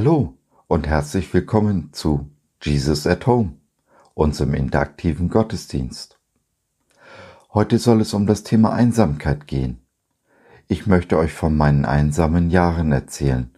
Hallo und herzlich willkommen zu Jesus at Home, unserem interaktiven Gottesdienst. Heute soll es um das Thema Einsamkeit gehen. Ich möchte euch von meinen einsamen Jahren erzählen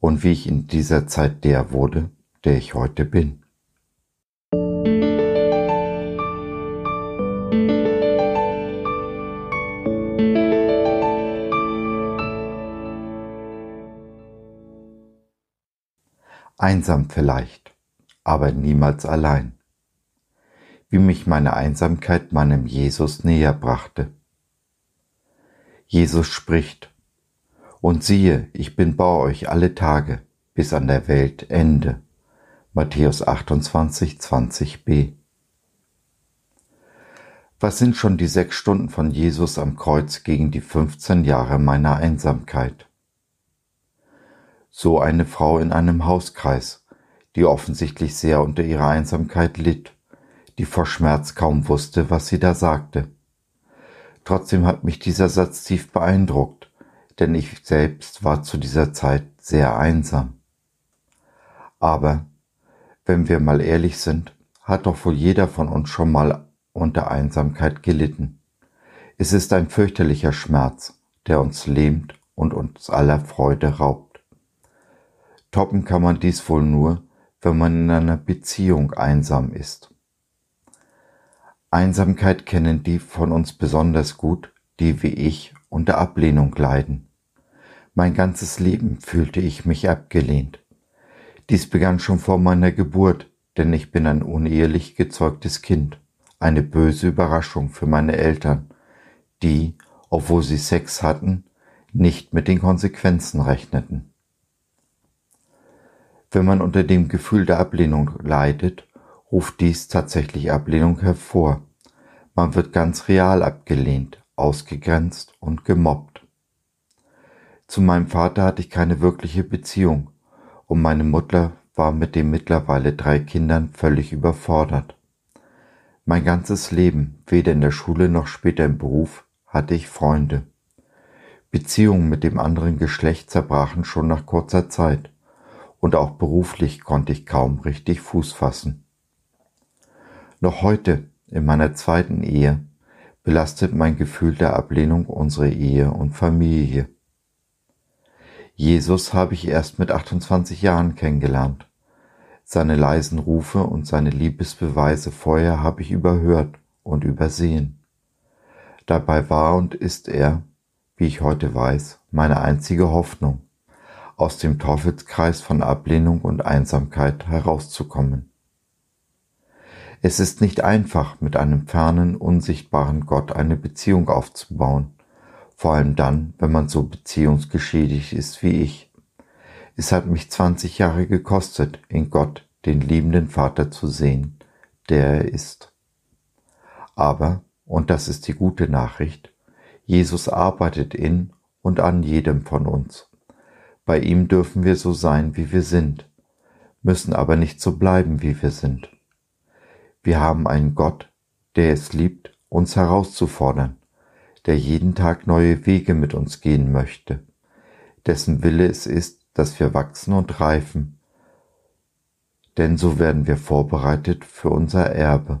und wie ich in dieser Zeit der wurde, der ich heute bin. Einsam vielleicht, aber niemals allein. Wie mich meine Einsamkeit meinem Jesus näher brachte. Jesus spricht, und siehe, ich bin bei euch alle Tage bis an der Welt Ende. Matthäus 28, 20b. Was sind schon die sechs Stunden von Jesus am Kreuz gegen die 15 Jahre meiner Einsamkeit? So eine Frau in einem Hauskreis, die offensichtlich sehr unter ihrer Einsamkeit litt, die vor Schmerz kaum wusste, was sie da sagte. Trotzdem hat mich dieser Satz tief beeindruckt, denn ich selbst war zu dieser Zeit sehr einsam. Aber, wenn wir mal ehrlich sind, hat doch wohl jeder von uns schon mal unter Einsamkeit gelitten. Es ist ein fürchterlicher Schmerz, der uns lähmt und uns aller Freude raubt. Toppen kann man dies wohl nur, wenn man in einer Beziehung einsam ist. Einsamkeit kennen die von uns besonders gut, die wie ich unter Ablehnung leiden. Mein ganzes Leben fühlte ich mich abgelehnt. Dies begann schon vor meiner Geburt, denn ich bin ein unehelich gezeugtes Kind, eine böse Überraschung für meine Eltern, die, obwohl sie Sex hatten, nicht mit den Konsequenzen rechneten. Wenn man unter dem Gefühl der Ablehnung leidet, ruft dies tatsächlich Ablehnung hervor. Man wird ganz real abgelehnt, ausgegrenzt und gemobbt. Zu meinem Vater hatte ich keine wirkliche Beziehung und meine Mutter war mit den mittlerweile drei Kindern völlig überfordert. Mein ganzes Leben, weder in der Schule noch später im Beruf, hatte ich Freunde. Beziehungen mit dem anderen Geschlecht zerbrachen schon nach kurzer Zeit und auch beruflich konnte ich kaum richtig Fuß fassen. Noch heute, in meiner zweiten Ehe, belastet mein Gefühl der Ablehnung unsere Ehe und Familie. Jesus habe ich erst mit 28 Jahren kennengelernt. Seine leisen Rufe und seine Liebesbeweise vorher habe ich überhört und übersehen. Dabei war und ist er, wie ich heute weiß, meine einzige Hoffnung aus dem Teufelskreis von Ablehnung und Einsamkeit herauszukommen. Es ist nicht einfach, mit einem fernen, unsichtbaren Gott eine Beziehung aufzubauen, vor allem dann, wenn man so beziehungsgeschädigt ist wie ich. Es hat mich 20 Jahre gekostet, in Gott den liebenden Vater zu sehen, der er ist. Aber, und das ist die gute Nachricht, Jesus arbeitet in und an jedem von uns. Bei ihm dürfen wir so sein, wie wir sind, müssen aber nicht so bleiben, wie wir sind. Wir haben einen Gott, der es liebt, uns herauszufordern, der jeden Tag neue Wege mit uns gehen möchte, dessen Wille es ist, dass wir wachsen und reifen, denn so werden wir vorbereitet für unser Erbe.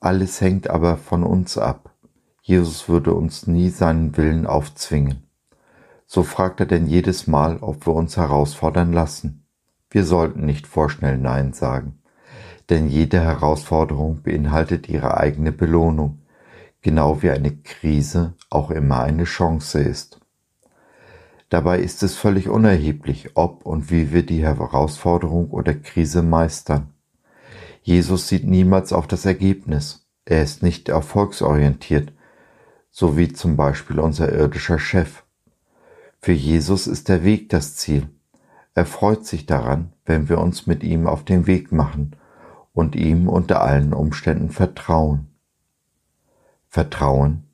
Alles hängt aber von uns ab. Jesus würde uns nie seinen Willen aufzwingen. So fragt er denn jedes Mal, ob wir uns herausfordern lassen. Wir sollten nicht vorschnell Nein sagen, denn jede Herausforderung beinhaltet ihre eigene Belohnung, genau wie eine Krise auch immer eine Chance ist. Dabei ist es völlig unerheblich, ob und wie wir die Herausforderung oder Krise meistern. Jesus sieht niemals auf das Ergebnis. Er ist nicht erfolgsorientiert, so wie zum Beispiel unser irdischer Chef. Für Jesus ist der Weg das Ziel. Er freut sich daran, wenn wir uns mit ihm auf den Weg machen und ihm unter allen Umständen vertrauen. Vertrauen,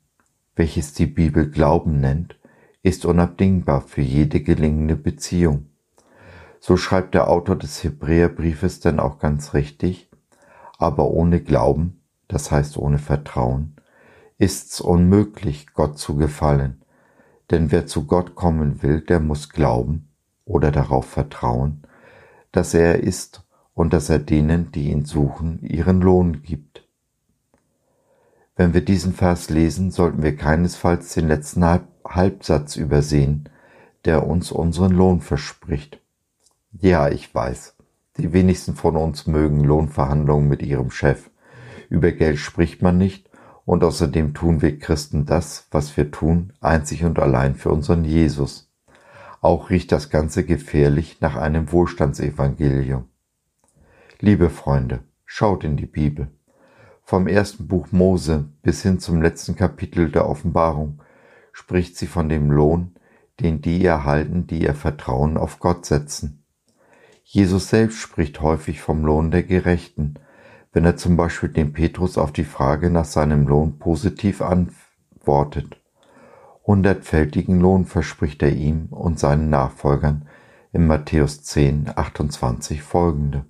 welches die Bibel Glauben nennt, ist unabdingbar für jede gelingende Beziehung. So schreibt der Autor des Hebräerbriefes denn auch ganz richtig, aber ohne Glauben, das heißt ohne Vertrauen, ist's unmöglich, Gott zu gefallen, denn wer zu Gott kommen will, der muss glauben, oder darauf vertrauen, dass er ist und dass er denen, die ihn suchen, ihren Lohn gibt. Wenn wir diesen Vers lesen, sollten wir keinesfalls den letzten Halbsatz übersehen, der uns unseren Lohn verspricht. Ja, ich weiß, die wenigsten von uns mögen Lohnverhandlungen mit ihrem Chef. Über Geld spricht man nicht und außerdem tun wir Christen das, was wir tun, einzig und allein für unseren Jesus. Auch riecht das Ganze gefährlich nach einem Wohlstandsevangelium. Liebe Freunde, schaut in die Bibel. Vom ersten Buch Mose bis hin zum letzten Kapitel der Offenbarung spricht sie von dem Lohn, den die erhalten, die ihr Vertrauen auf Gott setzen. Jesus selbst spricht häufig vom Lohn der Gerechten, wenn er zum Beispiel dem Petrus auf die Frage nach seinem Lohn positiv antwortet. Hundertfältigen Lohn verspricht er ihm und seinen Nachfolgern in Matthäus 10, 28 folgende.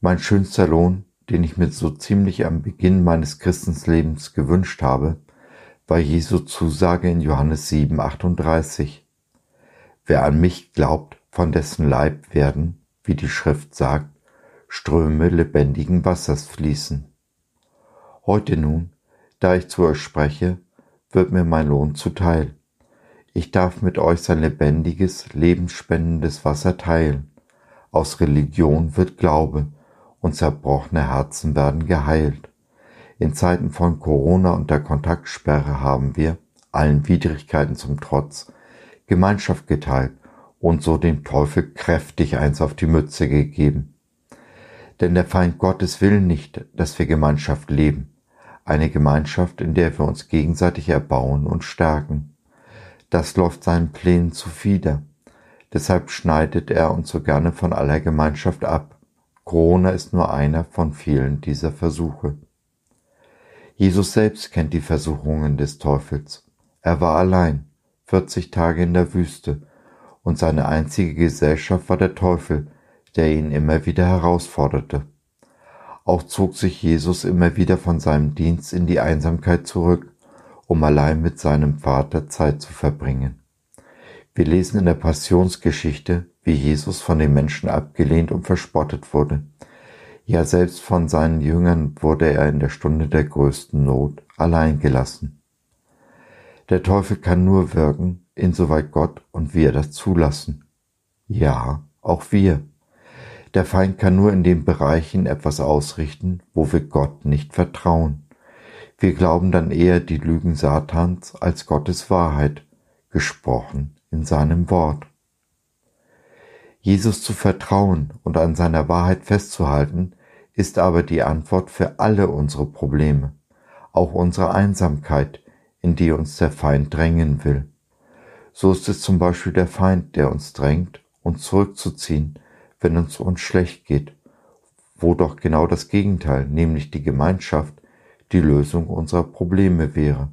Mein schönster Lohn, den ich mir so ziemlich am Beginn meines Christenslebens gewünscht habe, war Jesu Zusage in Johannes 7, 38. Wer an mich glaubt, von dessen Leib werden, wie die Schrift sagt, Ströme lebendigen Wassers fließen. Heute nun, da ich zu euch spreche, wird mir mein Lohn zuteil. Ich darf mit euch sein lebendiges, lebensspendendes Wasser teilen. Aus Religion wird Glaube, und zerbrochene Herzen werden geheilt. In Zeiten von Corona und der Kontaktsperre haben wir, allen Widrigkeiten zum Trotz, Gemeinschaft geteilt und so dem Teufel kräftig eins auf die Mütze gegeben. Denn der Feind Gottes will nicht, dass wir Gemeinschaft leben, eine Gemeinschaft, in der wir uns gegenseitig erbauen und stärken. Das läuft seinen Plänen zuwider. Deshalb schneidet er uns so gerne von aller Gemeinschaft ab. Corona ist nur einer von vielen dieser Versuche. Jesus selbst kennt die Versuchungen des Teufels. Er war allein, 40 Tage in der Wüste, und seine einzige Gesellschaft war der Teufel, der ihn immer wieder herausforderte. Auch zog sich Jesus immer wieder von seinem Dienst in die Einsamkeit zurück, um allein mit seinem Vater Zeit zu verbringen. Wir lesen in der Passionsgeschichte, wie Jesus von den Menschen abgelehnt und verspottet wurde. Ja, selbst von seinen Jüngern wurde er in der Stunde der größten Not allein gelassen. Der Teufel kann nur wirken, insoweit Gott und wir das zulassen. Ja, auch wir. Der Feind kann nur in den Bereichen etwas ausrichten, wo wir Gott nicht vertrauen. Wir glauben dann eher die Lügen Satans als Gottes Wahrheit, gesprochen in seinem Wort. Jesus zu vertrauen und an seiner Wahrheit festzuhalten, ist aber die Antwort für alle unsere Probleme, auch unsere Einsamkeit, in die uns der Feind drängen will. So ist es zum Beispiel der Feind, der uns drängt, uns zurückzuziehen, wenn uns uns schlecht geht, wo doch genau das Gegenteil, nämlich die Gemeinschaft, die Lösung unserer Probleme wäre.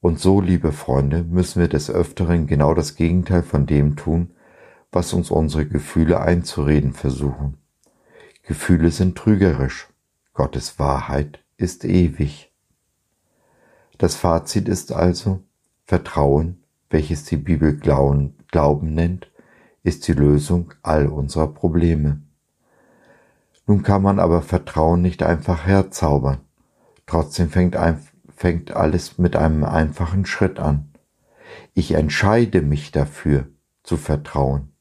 Und so, liebe Freunde, müssen wir des Öfteren genau das Gegenteil von dem tun, was uns unsere Gefühle einzureden versuchen. Gefühle sind trügerisch, Gottes Wahrheit ist ewig. Das Fazit ist also, Vertrauen, welches die Bibel Glauben, Glauben nennt, ist die Lösung all unserer Probleme. Nun kann man aber Vertrauen nicht einfach herzaubern. Trotzdem fängt, ein, fängt alles mit einem einfachen Schritt an. Ich entscheide mich dafür zu vertrauen.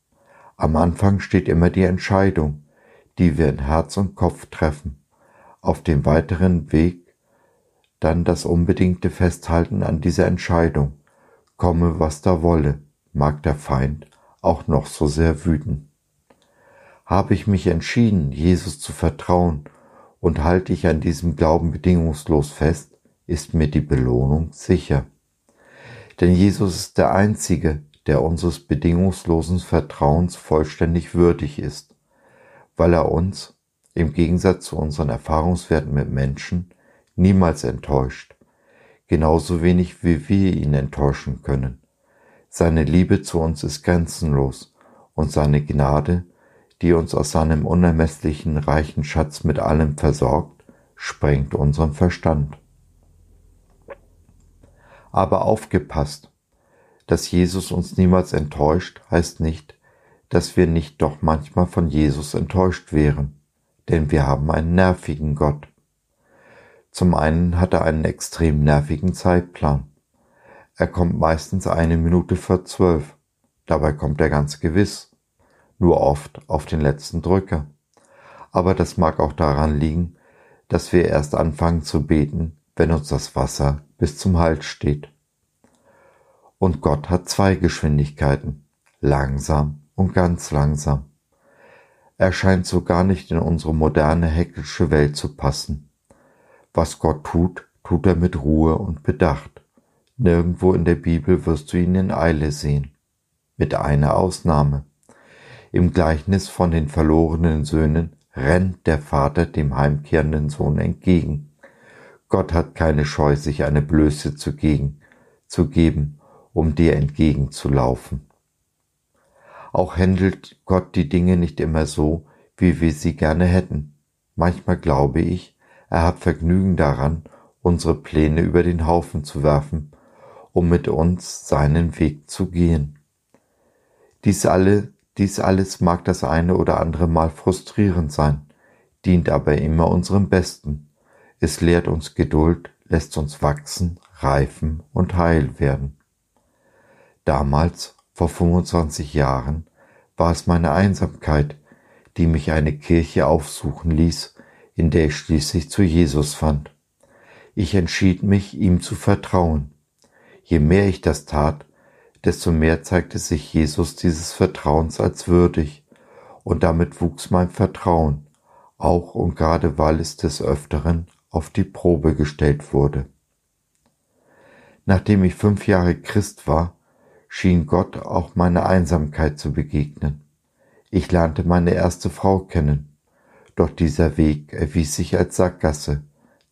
Am Anfang steht immer die Entscheidung, die wir in Herz und Kopf treffen. Auf dem weiteren Weg dann das unbedingte Festhalten an dieser Entscheidung. Komme, was da wolle, mag der Feind auch noch so sehr wüten. Habe ich mich entschieden, Jesus zu vertrauen und halte ich an diesem Glauben bedingungslos fest, ist mir die Belohnung sicher. Denn Jesus ist der Einzige, der unseres bedingungslosen Vertrauens vollständig würdig ist, weil er uns, im Gegensatz zu unseren Erfahrungswerten mit Menschen, niemals enttäuscht, genauso wenig wie wir ihn enttäuschen können. Seine Liebe zu uns ist grenzenlos und seine Gnade, die uns aus seinem unermesslichen reichen Schatz mit allem versorgt, sprengt unseren Verstand. Aber aufgepasst, Dass Jesus uns niemals enttäuscht, heißt nicht, dass wir nicht doch manchmal von Jesus enttäuscht wären, denn wir haben einen nervigen Gott. Zum einen hat er einen extrem nervigen Zeitplan. Er kommt meistens eine Minute vor zwölf, dabei kommt er ganz gewiss, nur oft auf den letzten Drücker. Aber das mag auch daran liegen, dass wir erst anfangen zu beten, wenn uns das Wasser bis zum Hals steht. Und Gott hat zwei Geschwindigkeiten, langsam und ganz langsam. Er scheint so gar nicht in unsere moderne hektische Welt zu passen. Was Gott tut, tut er mit Ruhe und Bedacht. Nirgendwo in der Bibel wirst du ihn in Eile sehen. Mit einer Ausnahme. Im Gleichnis von den verlorenen Söhnen rennt der Vater dem heimkehrenden Sohn entgegen. Gott hat keine Scheu, sich eine Blöße zu, gegen, zu geben, um dir entgegenzulaufen. Auch händelt Gott die Dinge nicht immer so, wie wir sie gerne hätten. Manchmal glaube ich, er hat Vergnügen daran, unsere Pläne über den Haufen zu werfen, um mit uns seinen Weg zu gehen. Dies, alle, dies alles mag das eine oder andere Mal frustrierend sein, dient aber immer unserem Besten. Es lehrt uns Geduld, lässt uns wachsen, reifen und heil werden. Damals, vor 25 Jahren, war es meine Einsamkeit, die mich eine Kirche aufsuchen ließ, in der ich schließlich zu Jesus fand. Ich entschied mich, ihm zu vertrauen. Je mehr ich das tat, desto mehr zeigte sich Jesus dieses Vertrauens als würdig, und damit wuchs mein Vertrauen, auch und gerade weil es des Öfteren auf die Probe gestellt wurde. Nachdem ich fünf Jahre Christ war, schien Gott auch meine Einsamkeit zu begegnen. Ich lernte meine erste Frau kennen, doch dieser Weg erwies sich als Sackgasse.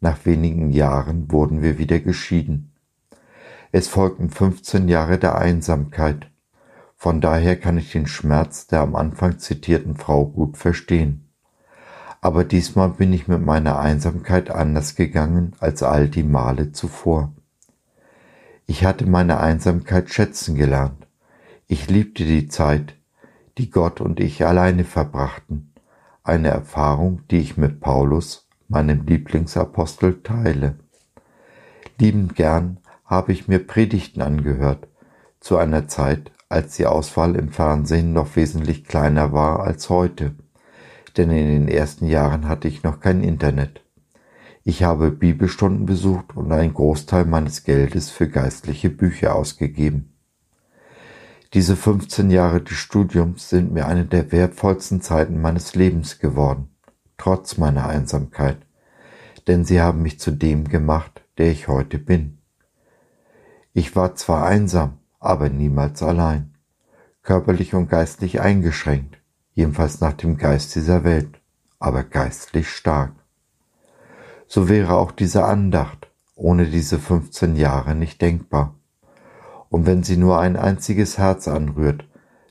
Nach wenigen Jahren wurden wir wieder geschieden. Es folgten 15 Jahre der Einsamkeit. Von daher kann ich den Schmerz der am Anfang zitierten Frau gut verstehen. Aber diesmal bin ich mit meiner Einsamkeit anders gegangen als all die Male zuvor. Ich hatte meine Einsamkeit schätzen gelernt. Ich liebte die Zeit, die Gott und ich alleine verbrachten. Eine Erfahrung, die ich mit Paulus, meinem Lieblingsapostel, teile. Liebend gern habe ich mir Predigten angehört, zu einer Zeit, als die Auswahl im Fernsehen noch wesentlich kleiner war als heute, denn in den ersten Jahren hatte ich noch kein Internet. Ich habe Bibelstunden besucht und einen Großteil meines Geldes für geistliche Bücher ausgegeben. Diese 15 Jahre des Studiums sind mir eine der wertvollsten Zeiten meines Lebens geworden, trotz meiner Einsamkeit, denn sie haben mich zu dem gemacht, der ich heute bin. Ich war zwar einsam, aber niemals allein, körperlich und geistlich eingeschränkt, jedenfalls nach dem Geist dieser Welt, aber geistlich stark. So wäre auch diese Andacht ohne diese 15 Jahre nicht denkbar. Und wenn sie nur ein einziges Herz anrührt,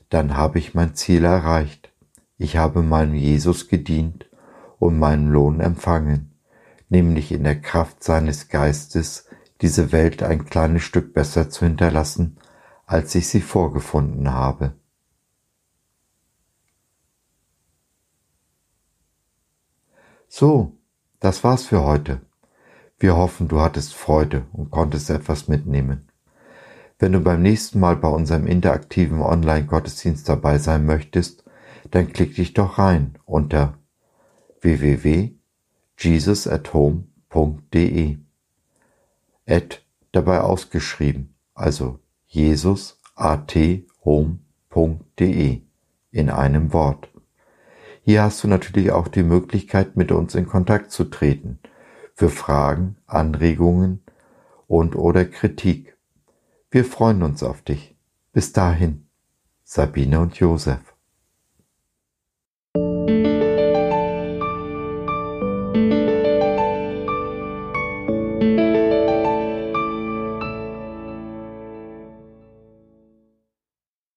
dann habe ich mein Ziel erreicht. Ich habe meinem Jesus gedient und meinen Lohn empfangen, nämlich in der Kraft seines Geistes diese Welt ein kleines Stück besser zu hinterlassen, als ich sie vorgefunden habe. So, das war's für heute. Wir hoffen, du hattest Freude und konntest etwas mitnehmen. Wenn du beim nächsten Mal bei unserem interaktiven Online-Gottesdienst dabei sein möchtest, dann klick dich doch rein unter www.jesusathome.de at dabei ausgeschrieben, also jesusathome.de in einem Wort. Hier hast du natürlich auch die Möglichkeit, mit uns in Kontakt zu treten, für Fragen, Anregungen und oder Kritik. Wir freuen uns auf dich. Bis dahin, Sabine und Josef.